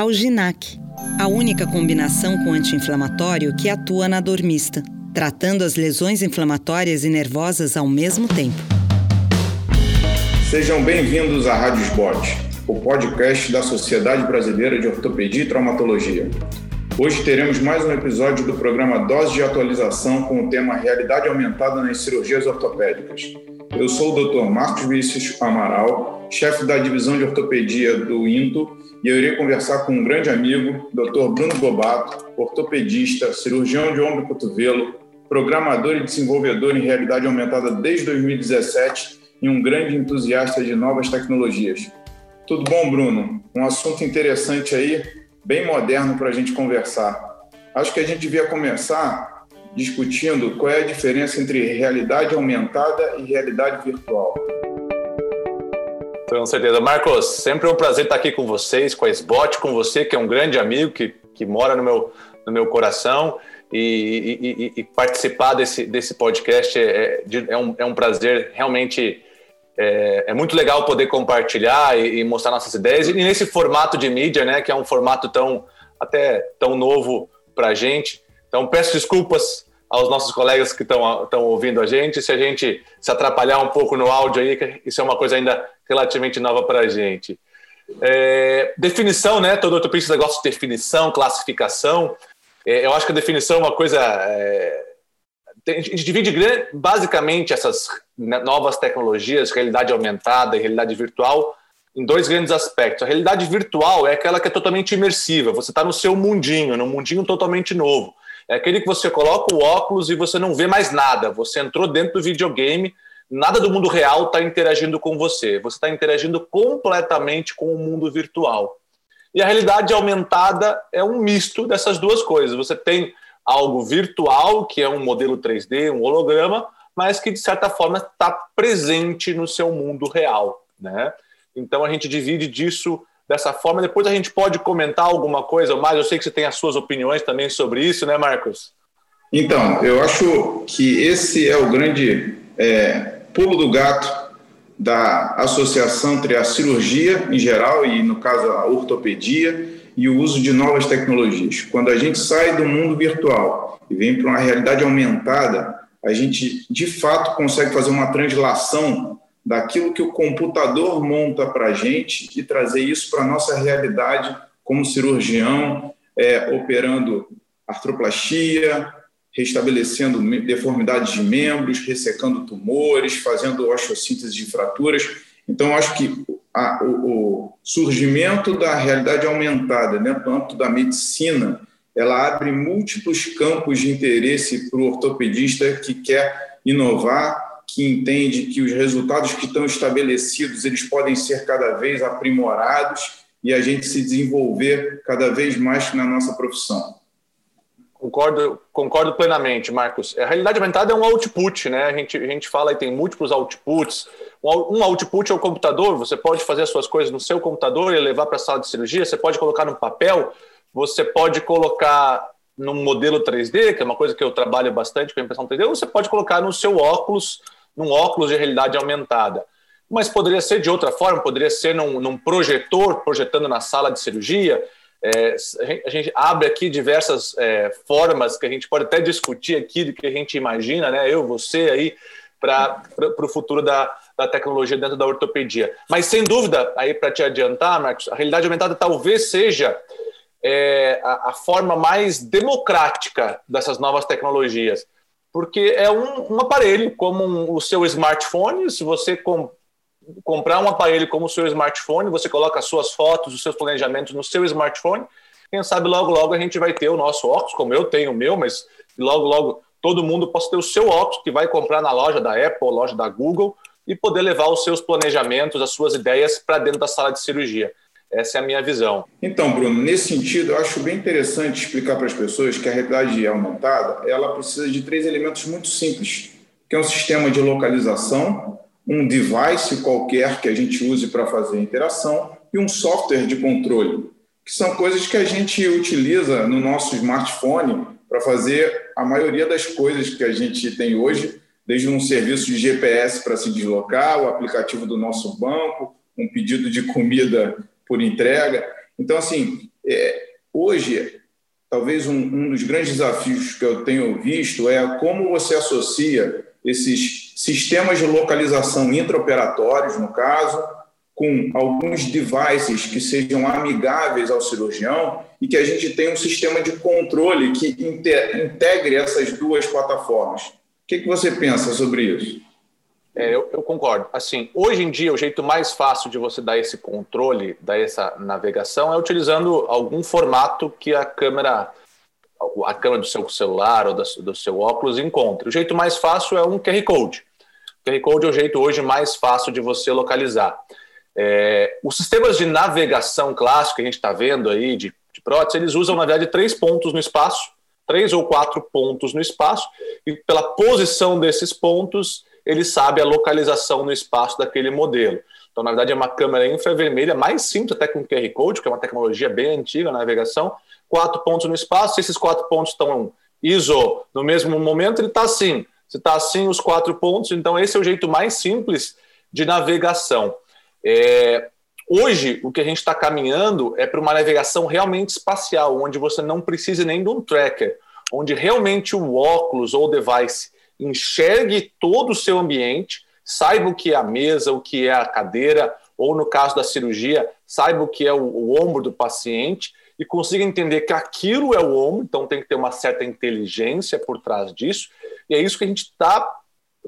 Alginac, a única combinação com anti-inflamatório que atua na dor mista, tratando as lesões inflamatórias e nervosas ao mesmo tempo. Sejam bem-vindos à Rádio Sport, o podcast da Sociedade Brasileira de Ortopedia e Traumatologia. Hoje teremos mais um episódio do programa Dose de Atualização com o tema Realidade Aumentada nas Cirurgias Ortopédicas. Eu sou o Dr. Marcos Vinícius Amaral, chefe da divisão de ortopedia do INTO, e eu irei conversar com um grande amigo, Dr. Bruno Gobato, ortopedista, cirurgião de ombro e cotovelo, programador e desenvolvedor em realidade aumentada desde 2017 e um grande entusiasta de novas tecnologias. Tudo bom, Bruno? Um assunto interessante aí, bem moderno para a gente conversar. Acho que a gente devia começar discutindo qual é a diferença entre realidade aumentada e realidade virtual. Com certeza. Marcos, sempre um prazer estar aqui com vocês, com a SBOT, com você, que é um grande amigo que, que mora no meu, no meu coração. E, e, e participar desse, desse podcast é, é, um, é um prazer realmente. É, é, muito legal poder compartilhar e, e, mostrar nossas ideias. E nesse formato de mídia, né, que é um formato tão até tão novo para a gente. Então, peço desculpas aos nossos colegas que estão ouvindo a gente. Se a gente se atrapalhar um pouco no áudio aí, isso é uma coisa ainda relativamente nova para a gente. É, definição, né? Todo ortopedista gosta de definição, classificação. É, eu acho que a definição é uma coisa. É, a gente divide basicamente essas novas tecnologias, realidade aumentada e realidade virtual, em dois grandes aspectos. A realidade virtual é aquela que é totalmente imersiva. Você está no seu mundinho, num mundinho totalmente novo. É aquele que você coloca o óculos e você não vê mais nada. Você entrou dentro do videogame nada do mundo real está interagindo com você. Você está interagindo completamente com o mundo virtual. E a realidade aumentada é um misto dessas duas coisas. Você tem algo virtual, que é um modelo 3D, um holograma, mas que de certa forma está presente no seu mundo real, né? Então a gente divide disso dessa forma. Depois a gente pode comentar alguma coisa mais. Eu sei que você tem as suas opiniões também sobre isso, né, Marcos? Então, eu acho que esse é o grande é, pulo do gato da associação entre a cirurgia em geral e, no caso, a ortopedia e o uso de novas tecnologias. Quando a gente sai do mundo virtual e vem para uma realidade aumentada, a gente de fato consegue fazer uma translação daquilo que o computador monta para a gente e trazer isso para a nossa realidade como cirurgião, é, operando artroplastia, restabelecendo deformidades de membros, ressecando tumores, fazendo osteossíntese de fraturas. Então, acho que a, o, o, surgimento da realidade aumentada dentro do âmbito da medicina, ela abre múltiplos campos de interesse para o ortopedista que quer inovar, que entende que os resultados que estão estabelecidos eles podem ser cada vez aprimorados e a gente se desenvolver cada vez mais na nossa profissão. Concordo, concordo plenamente, Marcos. A realidade aumentada é um output, né? A gente, a gente fala e tem múltiplos outputs. Um output é o computador, você pode fazer as suas coisas no seu computador e levar para a sala de cirurgia, você pode colocar no papel, você pode colocar num modelo 3D, que é uma coisa que eu trabalho bastante com a impressão 3D, ou você pode colocar no seu óculos, num óculos de realidade aumentada. Mas poderia ser de outra forma, poderia ser num, num projetor, projetando na sala de cirurgia, é, a gente abre aqui diversas é, formas que a gente pode até discutir aqui do que a gente imagina, né? Eu, você aí, para o futuro da, da tecnologia dentro da ortopedia. Mas sem dúvida, aí para te adiantar, Marcos, a realidade aumentada talvez seja é, a, a, forma mais democrática dessas novas tecnologias, porque é um, um aparelho como um, o seu smartphone. Se você com, comprar um aparelho como o seu smartphone, você coloca as suas fotos, os seus planejamentos no seu smartphone. Quem sabe logo, logo a gente vai ter o nosso óculos, como eu tenho o meu, mas logo, logo todo mundo possa ter o seu óculos que vai comprar na loja da Apple, loja da Google e poder levar os seus planejamentos, as suas ideias para dentro da sala de cirurgia. Essa é a minha visão. Então, Bruno, nesse sentido, eu acho bem interessante explicar para as pessoas que a realidade aumentada ela precisa de três elementos muito simples, que é um sistema de localização, um device qualquer que a gente use para fazer a interação e um software de controle, que são coisas que a gente utiliza no nosso smartphone para fazer a maioria das coisas que a gente tem hoje, desde um serviço de GPS para se deslocar, o aplicativo do nosso banco, um pedido de comida por entrega. Então, assim, É, hoje, talvez um, um dos grandes desafios que eu tenho visto é como você associa esses sistemas de localização intraoperatórios, no caso, com alguns devices que sejam amigáveis ao cirurgião e que a gente tenha um sistema de controle que integre essas duas plataformas. O que, que você pensa sobre isso? É, eu, eu, concordo. Assim, hoje em dia, o jeito mais fácil de você dar esse controle, dar essa navegação, é utilizando algum formato que a câmera, a câmera do seu celular ou do seu óculos encontre. O jeito mais fácil é um QR Code. O QR Code é o jeito hoje mais fácil de você localizar. É, os sistemas de navegação clássicos que a gente está vendo aí, de, de prótese, eles usam, na verdade, três pontos no espaço, três ou quatro pontos no espaço, e pela posição desses pontos, ele sabe a localização no espaço daquele modelo. Então, na verdade, é uma câmera infravermelha, mais simples até com QR Code, que é uma tecnologia bem antiga na navegação, quatro pontos no espaço, se esses quatro pontos estão ISO no mesmo momento, ele está assim. Se está assim, os quatro pontos, então esse é o jeito mais simples de navegação. É, hoje, o que a gente está caminhando é para uma navegação realmente espacial, onde você não precisa nem de um tracker, onde realmente o óculos ou o device enxergue todo o seu ambiente, saiba o que é a mesa, o que é a cadeira, ou no caso da cirurgia, saiba o que é o, o ombro do paciente e consiga entender que aquilo é o ombro, então tem que ter uma certa inteligência por trás disso, e é isso que a gente está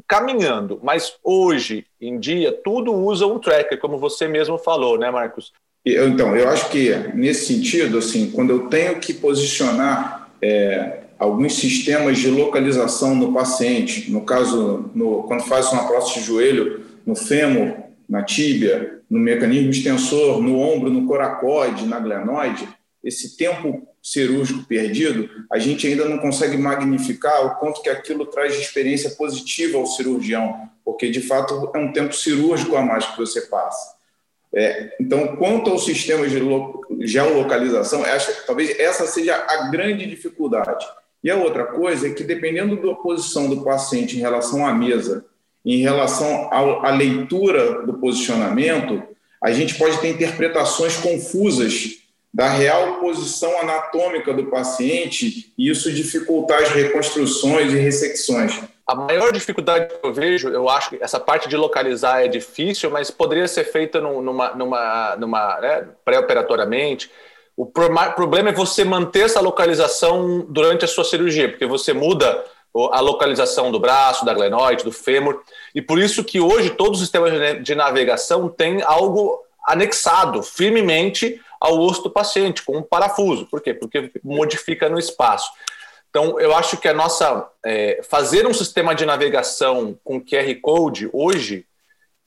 caminhando, mas hoje em dia tudo usa um tracker, como você mesmo falou, né, Marcos? Então, eu acho que nesse sentido, assim, quando eu tenho que posicionar é, alguns sistemas de localização no paciente, no caso, no, quando faz uma prótese de joelho, no fêmur, na tíbia, no mecanismo extensor, no ombro, no coracoide, na glenoide, esse tempo cirúrgico perdido, a gente ainda não consegue magnificar o quanto que aquilo traz de experiência positiva ao cirurgião, porque de fato é um tempo cirúrgico a mais que você passa. É, então, quanto ao sistema de geolocalização, acho, talvez essa seja a grande dificuldade. E a outra coisa é que, dependendo da posição do paciente em relação à mesa, em relação à leitura do posicionamento, a gente pode ter interpretações confusas da real posição anatômica do paciente e isso dificultar as reconstruções e ressecções. A maior dificuldade que eu vejo, eu acho que essa parte de localizar é difícil, mas poderia ser feita numa, numa, numa né, pré-operatoriamente. O problema é você manter essa localização durante a sua cirurgia, porque você muda a localização do braço, da glenoide, do fêmur, e por isso que hoje todos os sistemas de navegação têm algo anexado firmemente ao osso do paciente, com um parafuso. Por quê? Porque modifica no espaço. Então, eu acho que a nossa. É, fazer um sistema de navegação com QR Code hoje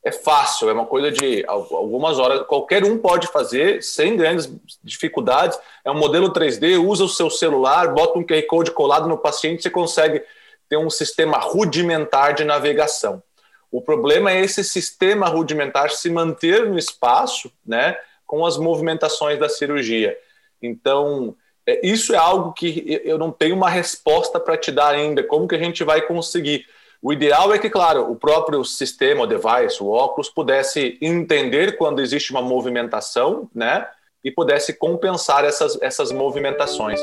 é fácil, é uma coisa de algumas horas, qualquer um pode fazer sem grandes dificuldades. É um modelo 3D, usa o seu celular, bota um QR Code colado no paciente, você consegue ter um sistema rudimentar de navegação. O problema é esse sistema rudimentar se manter no espaço, né? com as movimentações da cirurgia. Então, é, isso é algo que eu não tenho uma resposta para te dar ainda. Como que a gente vai conseguir? O ideal é que, claro, o próprio sistema, o device, o óculos, pudesse entender quando existe uma movimentação, né? E pudesse compensar essas, essas movimentações.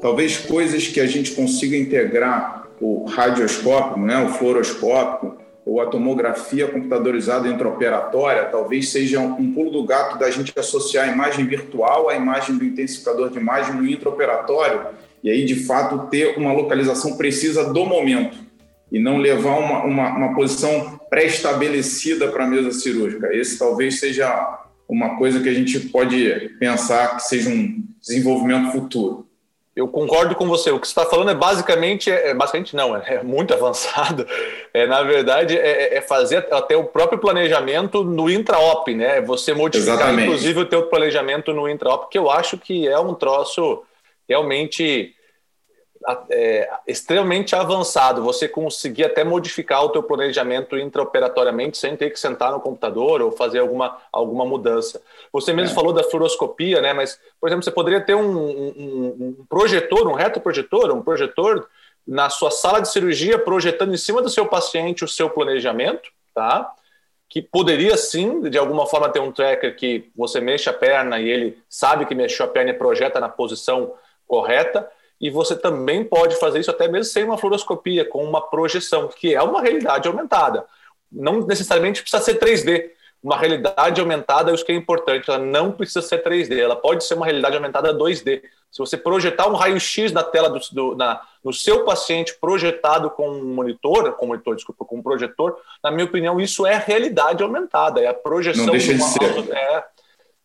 Talvez coisas que a gente consiga integrar o radioscópio, né, o fluoroscópio, ou a tomografia computadorizada intraoperatória talvez seja um pulo do gato da gente associar a imagem virtual à imagem do intensificador de imagem no intraoperatório e aí, de fato, ter uma localização precisa do momento e não levar uma, uma, uma posição pré-estabelecida para a mesa cirúrgica. Esse talvez seja uma coisa que a gente pode pensar que seja um desenvolvimento futuro eu concordo com você. O que você está falando é basicamente, é, basicamente não, é, muito avançado. É, na verdade, é, é, fazer até o próprio planejamento no intraop, né? Você modificar, Exatamente. inclusive, o teu planejamento no intraop, que eu acho que é um troço realmente é, extremamente avançado, você conseguir até modificar o teu planejamento intraoperatoriamente sem ter que sentar no computador ou fazer alguma, alguma mudança. Você mesmo é. falou da fluoroscopia, né? Mas, por exemplo, você poderia ter um, um, um projetor, um retroprojetor, um projetor na sua sala de cirurgia projetando em cima do seu paciente o seu planejamento, tá? que que poderia sim, de alguma forma, ter um tracker que você mexe a perna e ele sabe que mexeu a perna e projeta na posição correta, e você também pode fazer isso até mesmo sem uma fluoroscopia, com uma projeção, que é uma realidade aumentada. Não necessariamente precisa ser 3D. Uma realidade aumentada, isso que é importante, ela não precisa ser 3D, ela pode ser uma realidade aumentada 2D. Se você projetar um raio-x na tela do, do na, no seu paciente projetado com um monitor, com monitor, desculpa, com um projetor, na minha opinião, isso é realidade aumentada, é a projeção. Não deixa de ser. É,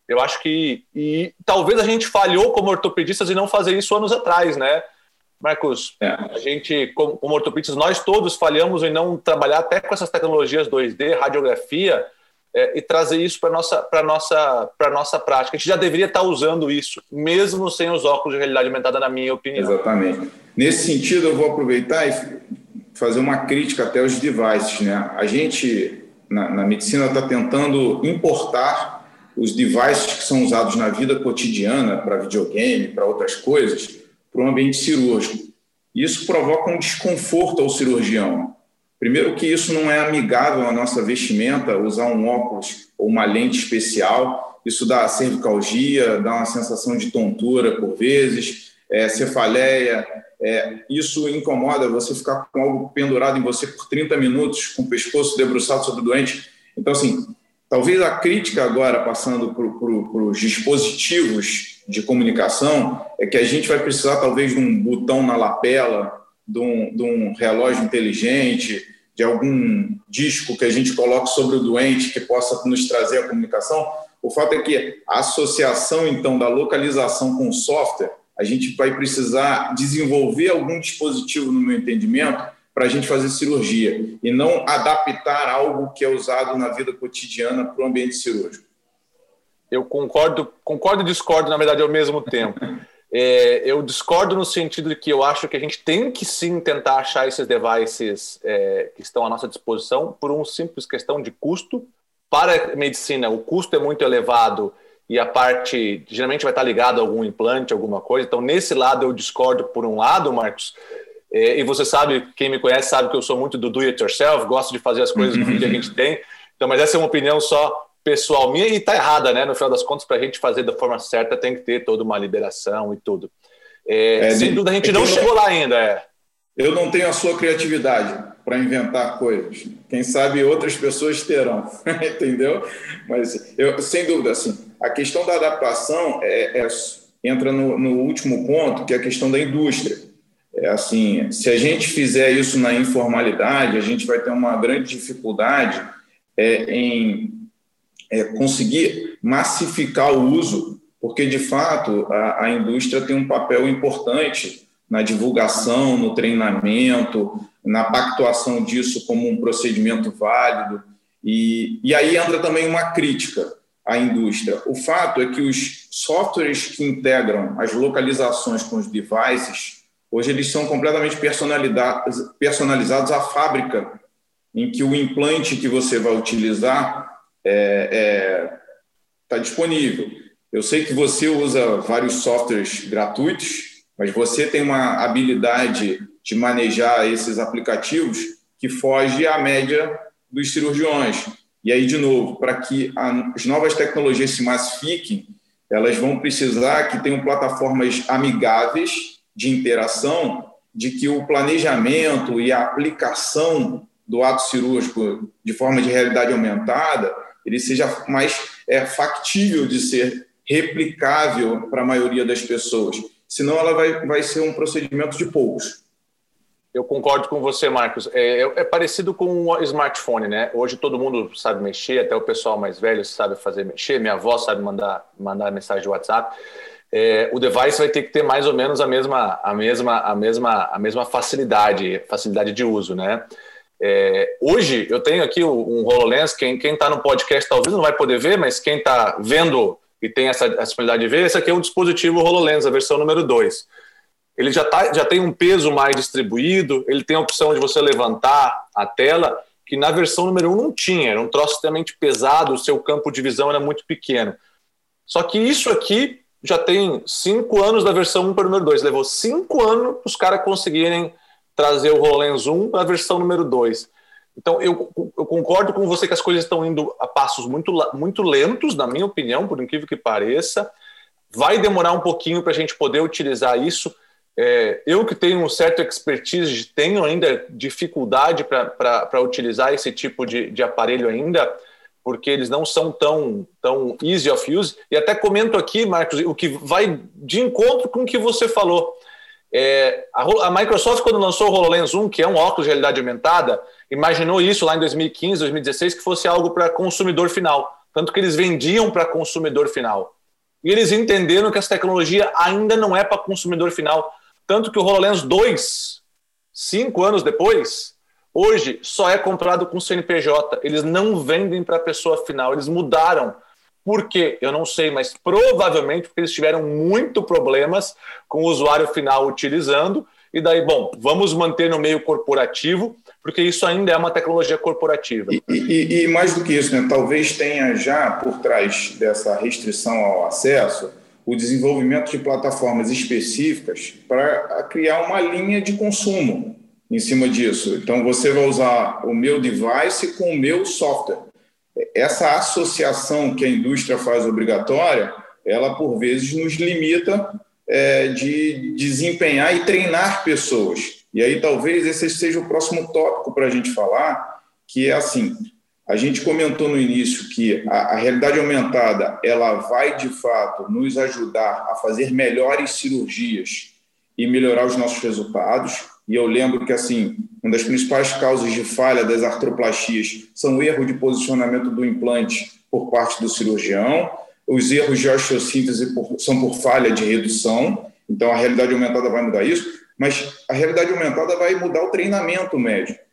eu acho que. E talvez a gente falhou como ortopedistas em não fazer isso anos atrás, né? Marcos, é. a gente, como, como ortopedistas, nós todos falhamos em não trabalhar até com essas tecnologias 2D, radiografia, é, e trazer isso para a nossa, nossa, nossa prática. A gente já deveria estar usando isso, mesmo sem os óculos de realidade aumentada, na minha opinião. Exatamente. Nesse sentido, eu vou aproveitar e fazer uma crítica até aos devices. Né? A gente, na, na medicina, está tentando importar os devices que são usados na vida cotidiana, para videogame, para outras coisas, para o ambiente cirúrgico. Isso provoca um desconforto ao cirurgião. Primeiro que isso não é amigável à nossa vestimenta, usar um óculos ou uma lente especial, isso dá cervicalgia, dá uma sensação de tontura por vezes, é, cefaleia, é, isso incomoda você ficar com algo pendurado em você por 30 minutos, com o pescoço debruçado sobre o doente. Então, assim, Talvez a crítica agora, passando para os dispositivos de comunicação, é que a gente vai precisar talvez de um botão na lapela, de um, de um relógio inteligente, de algum disco que a gente coloque sobre o doente que possa nos trazer a comunicação. O fato é que a associação, então, da localização com o software, a gente vai precisar desenvolver algum dispositivo, no meu entendimento, para a gente fazer cirurgia e não adaptar algo que é usado na vida cotidiana para o ambiente cirúrgico. Eu concordo, concordo e discordo, na verdade, ao mesmo tempo. É, eu discordo no sentido de que eu acho que a gente tem que sim tentar achar esses devices é, que estão à nossa disposição por uma simples questão de custo. Para a medicina, o custo é muito elevado e a parte geralmente vai estar ligado a algum implante, alguma coisa. Então, nesse lado, eu discordo por um lado, Marcos, é, e você sabe, quem me conhece sabe que eu sou muito do do it yourself, gosto de fazer as coisas do que a gente tem. Então, mas essa é uma opinião só pessoal minha e está errada, né? No final das contas, para a gente fazer da forma certa, tem que ter toda uma liberação e tudo. É, é, sem dúvida, a gente é não chegou lá ainda. É. Eu não tenho a sua criatividade para inventar coisas. Quem sabe outras pessoas terão, entendeu? Mas eu, sem dúvida, assim, a questão da adaptação é, é entra no, no último ponto, que é a questão da indústria. É assim, se a gente fizer isso na informalidade, a gente vai ter uma grande dificuldade é, em é, conseguir massificar o uso, porque de fato a, a, indústria tem um papel importante na divulgação, no treinamento, na pactuação disso como um procedimento válido. E, e aí entra também uma crítica à indústria. O fato é que os softwares que integram as localizações com os devices Hoje eles são completamente personalizados à fábrica, em que o implante que você vai utilizar está é, é, tá disponível. Eu sei que você usa vários softwares gratuitos, mas você tem uma habilidade de manejar esses aplicativos que foge à média dos cirurgiões. E aí, de novo, para que as novas tecnologias se massifiquem, elas vão precisar que tenham plataformas amigáveis de interação de que o planejamento e a aplicação do ato cirúrgico de forma de realidade aumentada ele seja mais é, factível de ser replicável para a maioria das pessoas. Senão, ela vai, vai ser um procedimento de poucos. Eu concordo com você, Marcos. É, é, é parecido com o smartphone, né? Hoje todo mundo sabe mexer, até o pessoal mais velho sabe fazer mexer. Minha avó sabe mandar, mandar mensagem de WhatsApp é, o device vai ter que ter mais ou menos a mesma, a mesma, a mesma, a mesma facilidade, facilidade de uso, né? É, hoje eu tenho aqui um HoloLens, quem está no podcast talvez não vai poder ver, mas quem está vendo e tem essa possibilidade de ver, esse aqui é um dispositivo HoloLens, a versão número 2. Ele já, tá, já tem um peso mais distribuído, ele tem a opção de você levantar a tela, que na versão número 1 um não tinha, era um troço extremamente pesado, o seu campo de visão era muito pequeno. Só que isso aqui já tem cinco anos da versão 1 para o número 2. Levou cinco anos para os caras conseguirem trazer o HoloLens 1 para a versão número 2. Então, eu, eu, concordo com você que as coisas estão indo a passos muito, muito lentos, na minha opinião, por incrível que pareça. Vai demorar um pouquinho para a gente poder utilizar isso. É, eu que tenho um certo expertise, tenho ainda dificuldade para utilizar esse tipo de, de aparelho ainda, porque eles não são tão, tão easy of use. E até comento aqui, Marcos, o que vai de encontro com o que você falou. É, a, a, Microsoft, quando lançou o HoloLens 1, que é um óculos de realidade aumentada, imaginou isso lá em 2015, 2016, que fosse algo para consumidor final. Tanto que eles vendiam para consumidor final. E eles entenderam que essa tecnologia ainda não é para consumidor final. Tanto que o HoloLens 2, cinco anos depois, hoje só é comprado com CNPJ. Eles não vendem para a pessoa final, eles mudaram. Por quê? Eu não sei, mas provavelmente porque eles tiveram muito problemas com o usuário final utilizando. E daí, bom, vamos manter no meio corporativo, porque isso ainda é uma tecnologia corporativa. E, e, e mais do que isso, né? talvez tenha já por trás dessa restrição ao acesso o desenvolvimento de plataformas específicas para criar uma linha de consumo em cima disso. Então, você vai usar o meu device com o meu software. Essa associação que a indústria faz obrigatória, ela, por vezes, nos limita é, de desempenhar e treinar pessoas. E aí, talvez, esse seja o próximo tópico para a gente falar, que é assim, a gente comentou no início que a, a, realidade aumentada ela vai de fato nos ajudar a fazer melhores cirurgias e melhorar os nossos resultados. E eu lembro que assim, uma das principais causas de falha das artroplastias são o erro de posicionamento do implante por parte do cirurgião, os erros de osteossíntese por, são por falha de redução. Então a realidade aumentada vai mudar isso, mas a realidade aumentada vai mudar o treinamento médico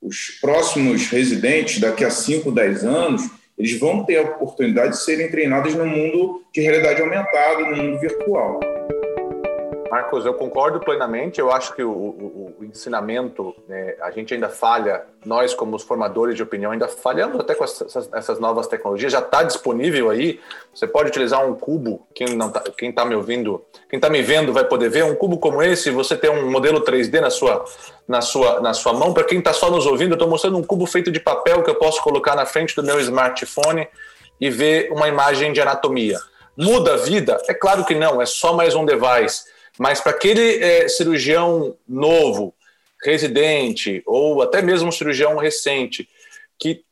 os próximos residentes, daqui a 5, 10 anos, eles vão ter a oportunidade de serem treinados no mundo de realidade aumentada, no mundo virtual. Marcos, eu concordo plenamente. Eu acho que o, o, o ensinamento, né, a gente ainda falha, nós como os formadores de opinião ainda falhamos até com essas, essas novas tecnologias. Já está disponível aí. Você pode utilizar um cubo. Quem não tá, quem está me ouvindo, quem está me vendo vai poder ver um cubo como esse. Você tem um modelo 3D na sua na sua na sua mão. Para quem está só nos ouvindo, eu estou mostrando um cubo feito de papel que eu posso colocar na frente do meu smartphone e ver uma imagem de anatomia. Muda a vida? É claro que não. É só mais um device mas para aquele é, cirurgião novo, residente, ou até mesmo um cirurgião recente, que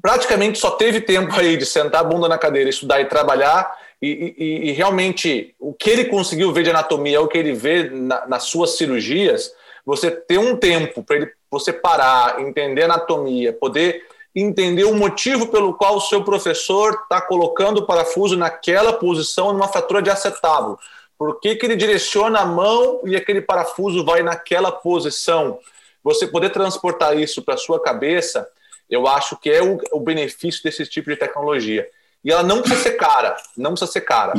praticamente só teve tempo aí de sentar a bunda na cadeira, estudar e trabalhar, e, e, e realmente o que ele conseguiu ver de anatomia, o que ele vê na, nas suas cirurgias, você ter um tempo para ele você parar, entender anatomia, poder entender o motivo pelo qual o seu professor está colocando o parafuso naquela posição numa fratura de acetábulo. Por que, que ele direciona a mão e aquele parafuso vai naquela posição? Você poder transportar isso para a sua cabeça, eu acho que é o, o benefício desse tipo de tecnologia. E ela não precisa ser cara, não precisa ser cara.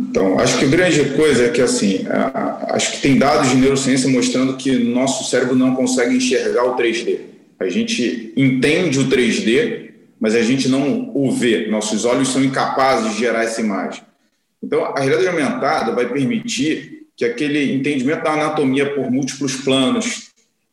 Então, acho que a grande coisa é que, assim, acho que tem dados de neurociência mostrando que nosso cérebro não consegue enxergar o 3D. A gente entende o 3D, mas a gente não o vê. Nossos olhos são incapazes de gerar essa imagem. Então, a realidade aumentada vai permitir que aquele entendimento da anatomia por múltiplos planos,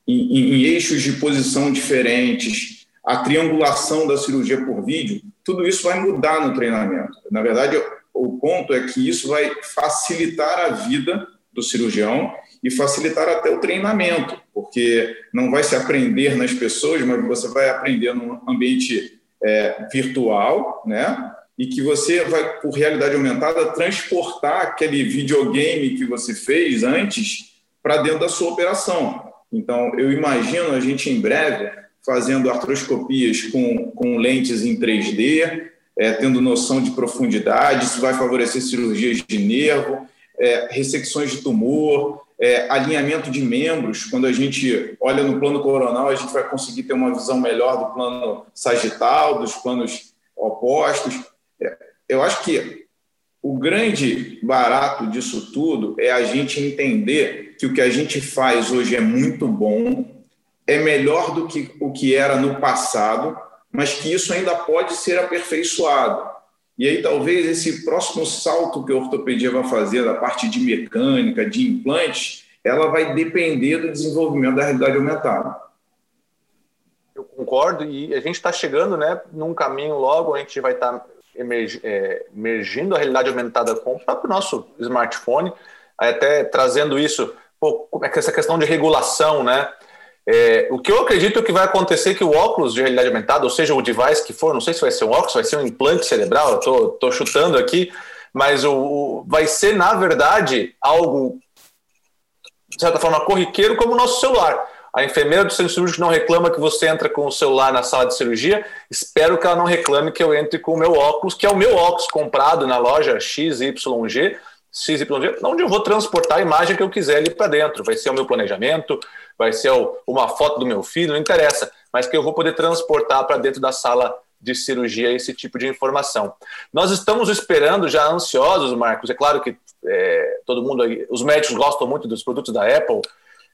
em, em, em eixos de posição diferentes, a triangulação da cirurgia por vídeo, tudo isso vai mudar no treinamento. Na verdade, o ponto é que isso vai facilitar a vida do cirurgião e facilitar até o treinamento, porque não vai se aprender nas pessoas, mas você vai aprender num ambiente é, virtual, né? E que você vai, por realidade aumentada, transportar aquele videogame que você fez antes para dentro da sua operação. Então, eu imagino a gente em breve fazendo artroscopias com, com lentes em 3D, é, tendo noção de profundidade, isso vai favorecer cirurgias de nervo, é, ressecções de tumor, é, alinhamento de membros. Quando a gente olha no plano coronal, a gente vai conseguir ter uma visão melhor do plano sagital, dos planos opostos eu acho que o grande barato disso tudo é a gente entender que o que a gente faz hoje é muito bom, é melhor do que o que era no passado, mas que isso ainda pode ser aperfeiçoado. E aí, talvez esse próximo salto que a ortopedia vai fazer da parte de mecânica, de implantes, ela vai depender do desenvolvimento da realidade aumentada. concordo e a gente está chegando, né, num caminho logo, a gente vai estar tá é, emergindo a realidade aumentada com o próprio nosso smartphone, até trazendo isso, pô, é essa questão de regulação, né? É, o que eu acredito que vai acontecer é que o óculos de realidade aumentada, ou seja, o device que for, não sei se vai ser um óculos, vai ser um implante cerebral, eu tô, tô chutando aqui, mas o, o, vai ser, na verdade, algo, de certa forma, corriqueiro como o nosso celular. A enfermeira do centro cirúrgico não reclama que você entra com o celular na sala de cirurgia. Espero que ela não reclame que eu entre com o meu óculos, que é o meu óculos comprado na loja XYG, XYG, onde eu vou transportar a imagem que eu quiser ali para dentro. Vai ser o meu planejamento, vai ser uma foto do meu filho, não interessa, mas que eu vou poder transportar para dentro da sala de cirurgia esse tipo de informação. Nós estamos esperando, já ansiosos, Marcos. É claro que é, todo mundo, os médicos gostam muito dos produtos da Apple.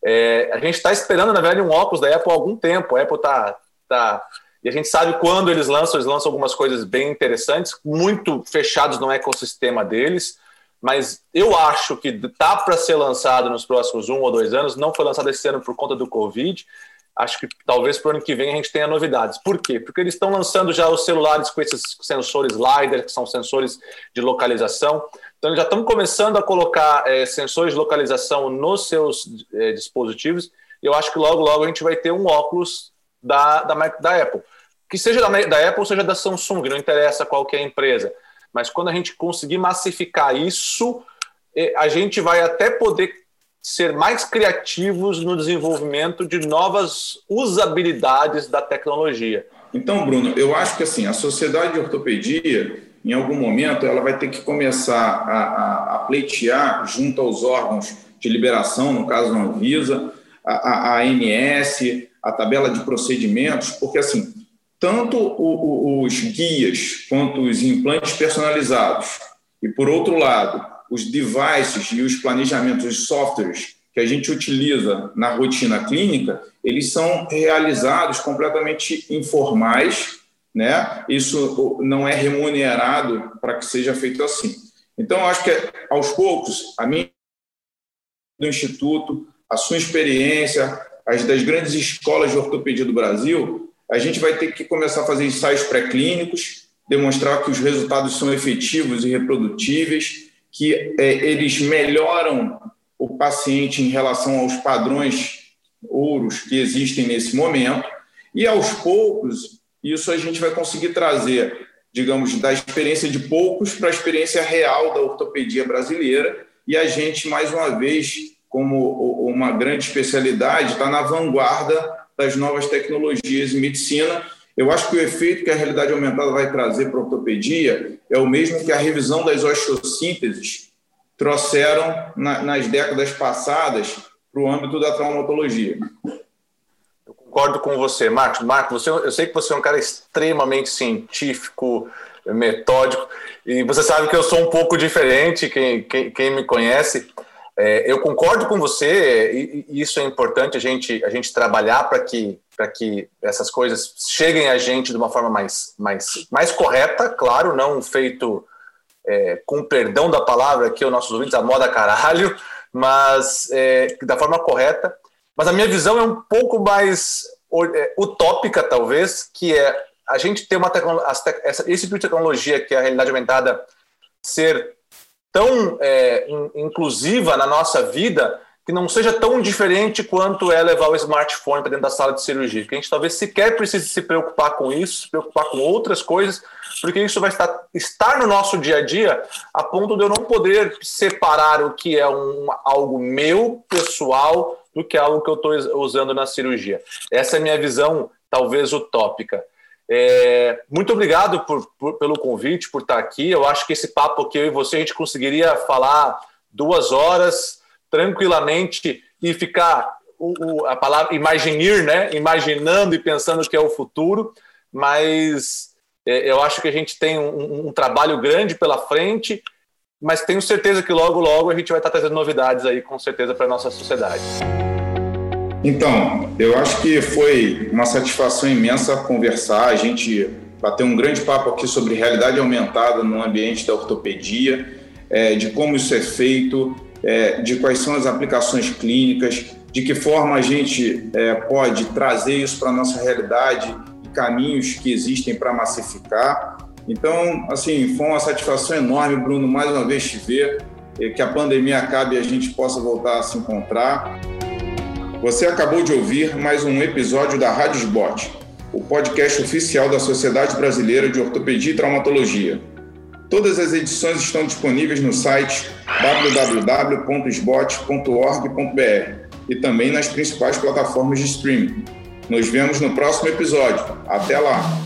É, a gente está esperando, na verdade, um óculos da Apple há algum tempo. A Apple está. Tá, e a gente sabe quando eles lançam, eles lançam algumas coisas bem interessantes, muito fechados no ecossistema deles. Mas eu acho que tá para ser lançado nos próximos um ou dois anos. Não foi lançado esse ano por conta do Covid. Acho que talvez para o ano que vem a gente tenha novidades. Por quê? Porque eles estão lançando já os celulares com esses sensores LiDAR, que são sensores de localização. Então, já estão começando a colocar é, sensores de localização nos seus é, dispositivos. Eu acho que logo, logo a gente vai ter um óculos da, da, da Apple. Que seja da, da Apple, seja da Samsung, não interessa qual que é a empresa. Mas quando a gente conseguir massificar isso, é, a gente vai até poder ser mais criativos no desenvolvimento de novas usabilidades da tecnologia. Então, Bruno, eu acho que assim a sociedade de ortopedia em algum momento, ela vai ter que começar a, a, a pleitear junto aos órgãos de liberação, no caso a Anvisa, a, a ANS, a tabela de procedimentos, porque assim, tanto o, o, os guias quanto os implantes personalizados, e por outro lado, os devices e os planejamentos, os softwares que a gente utiliza na rotina clínica, eles são realizados completamente informais né? Isso não é remunerado para que seja feito assim. Então, acho que aos poucos, a minha do instituto, a sua experiência, as das grandes escolas de ortopedia do Brasil, a gente vai ter que começar a fazer ensaios pré-clínicos, demonstrar que os resultados são efetivos e reprodutíveis, que é, eles melhoram o paciente em relação aos padrões ouros que existem nesse momento, e aos poucos isso a gente vai conseguir trazer, digamos, da experiência de poucos para a experiência real da ortopedia brasileira. E a gente, mais uma vez, como uma grande especialidade, está na vanguarda das novas tecnologias em medicina. Eu acho que o efeito que a realidade aumentada vai trazer para a ortopedia é o mesmo que a revisão das osteossínteses trouxeram nas décadas passadas para o âmbito da traumatologia concordo com você, Marcos. Marcos, você, eu sei que você é um cara extremamente científico, metódico, e você sabe que eu sou um pouco diferente, quem, quem, quem me conhece. É, eu concordo com você, e, e, isso é importante a gente, a gente trabalhar para que, que essas coisas cheguem a gente de uma forma mais, mais, mais correta, claro, não feito é, com perdão da palavra aqui, os nossos ouvintes, a moda caralho, mas é, da forma correta. Mas a minha visão é um pouco mais é, utópica, talvez, que é a gente ter uma esse tipo de tecnologia que é a realidade aumentada ser tão é, inclusiva na nossa vida que não seja tão diferente quanto é levar o smartphone para dentro da sala de cirurgia. Que a gente talvez sequer precise se preocupar com isso, se preocupar com outras coisas, porque isso vai estar, estar no nosso dia a dia a ponto de eu não poder separar o que é um, algo meu, pessoal, do que algo que eu estou usando na cirurgia. Essa é a minha visão, talvez utópica. É, muito obrigado por, por, pelo convite, por estar aqui. Eu acho que esse papo que eu e você a gente conseguiria falar duas horas tranquilamente e ficar o, o, a palavra imaginar, né? Imaginando e pensando que é o futuro, mas é, eu acho que a gente tem um, um, trabalho grande pela frente, mas tenho certeza que logo, logo a gente vai estar trazendo novidades aí, com certeza, para a nossa sociedade. Então, eu acho que foi uma satisfação imensa conversar, a gente bater um grande papo aqui sobre realidade aumentada no ambiente da ortopedia, é, de como isso é feito, é, de quais são as aplicações clínicas, de que forma a gente é, pode trazer isso para a nossa realidade e caminhos que existem para massificar. Então, assim, foi uma satisfação enorme, Bruno, mais uma vez te ver, que a pandemia acabe e a gente possa voltar a se encontrar. Você acabou de ouvir mais um episódio da Rádio Sbot, o podcast oficial da Sociedade Brasileira de Ortopedia e Traumatologia. Todas as edições estão disponíveis no site www.sbot.org.br e também nas principais plataformas de streaming. Nos vemos no próximo episódio. Até lá!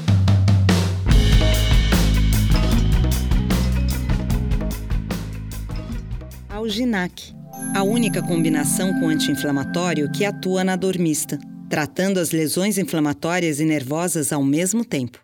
Alginac, a única combinação com anti-inflamatório que atua na dor mista, tratando as lesões inflamatórias e nervosas ao mesmo tempo.